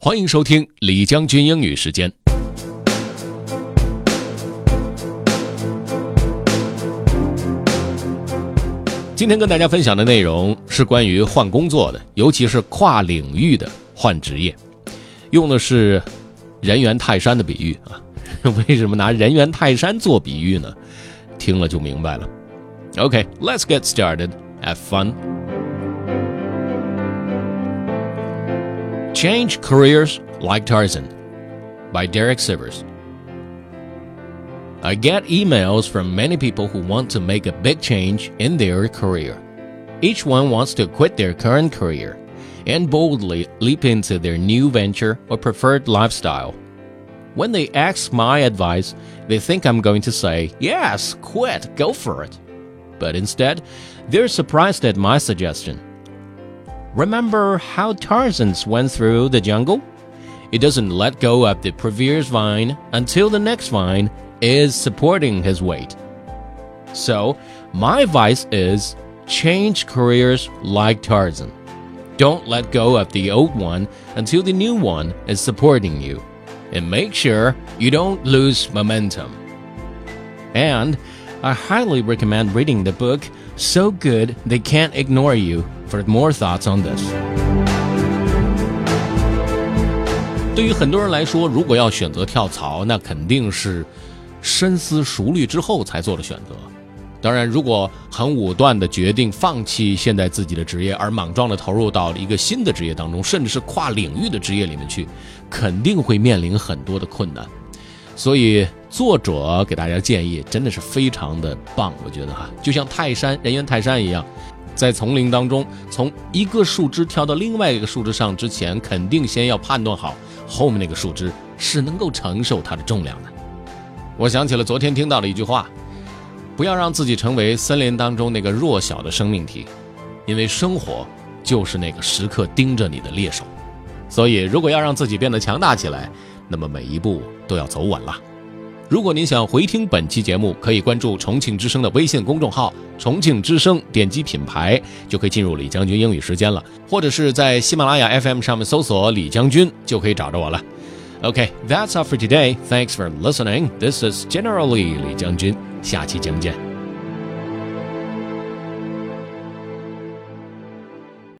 欢迎收听李将军英语时间。今天跟大家分享的内容是关于换工作的，尤其是跨领域的换职业，用的是人猿泰山的比喻啊。为什么拿人猿泰山做比喻呢？听了就明白了。OK，let's get started. Have fun. Change Careers Like Tarzan by Derek Sivers. I get emails from many people who want to make a big change in their career. Each one wants to quit their current career and boldly leap into their new venture or preferred lifestyle. When they ask my advice, they think I'm going to say, Yes, quit, go for it. But instead, they're surprised at my suggestion. Remember how Tarzan went through the jungle? He doesn't let go of the previous vine until the next vine is supporting his weight. So, my advice is change careers like Tarzan. Don't let go of the old one until the new one is supporting you. And make sure you don't lose momentum. And I highly recommend reading the book So Good They Can't Ignore You for more thoughts on this. 对于很多人来说，如果要选择跳槽，那肯定是深思熟虑之后才做的选择。当然，如果很武断的决定放弃现在自己的职业，而莽撞的投入到了一个新的职业当中，甚至是跨领域的职业里面去，肯定会面临很多的困难。所以，作者给大家建议真的是非常的棒，我觉得哈，就像泰山人猿泰山一样，在丛林当中，从一个树枝跳到另外一个树枝上之前，肯定先要判断好后面那个树枝是能够承受它的重量的。我想起了昨天听到的一句话：不要让自己成为森林当中那个弱小的生命体，因为生活就是那个时刻盯着你的猎手。所以，如果要让自己变得强大起来，那么每一步都要走稳了。如果您想回听本期节目，可以关注重庆之声的微信公众号“重庆之声”，点击品牌就可以进入李将军英语时间了，或者是在喜马拉雅 FM 上面搜索“李将军”就可以找着我了。OK，that's all for today. Thanks for listening. This is generally 李将军，下期节目见。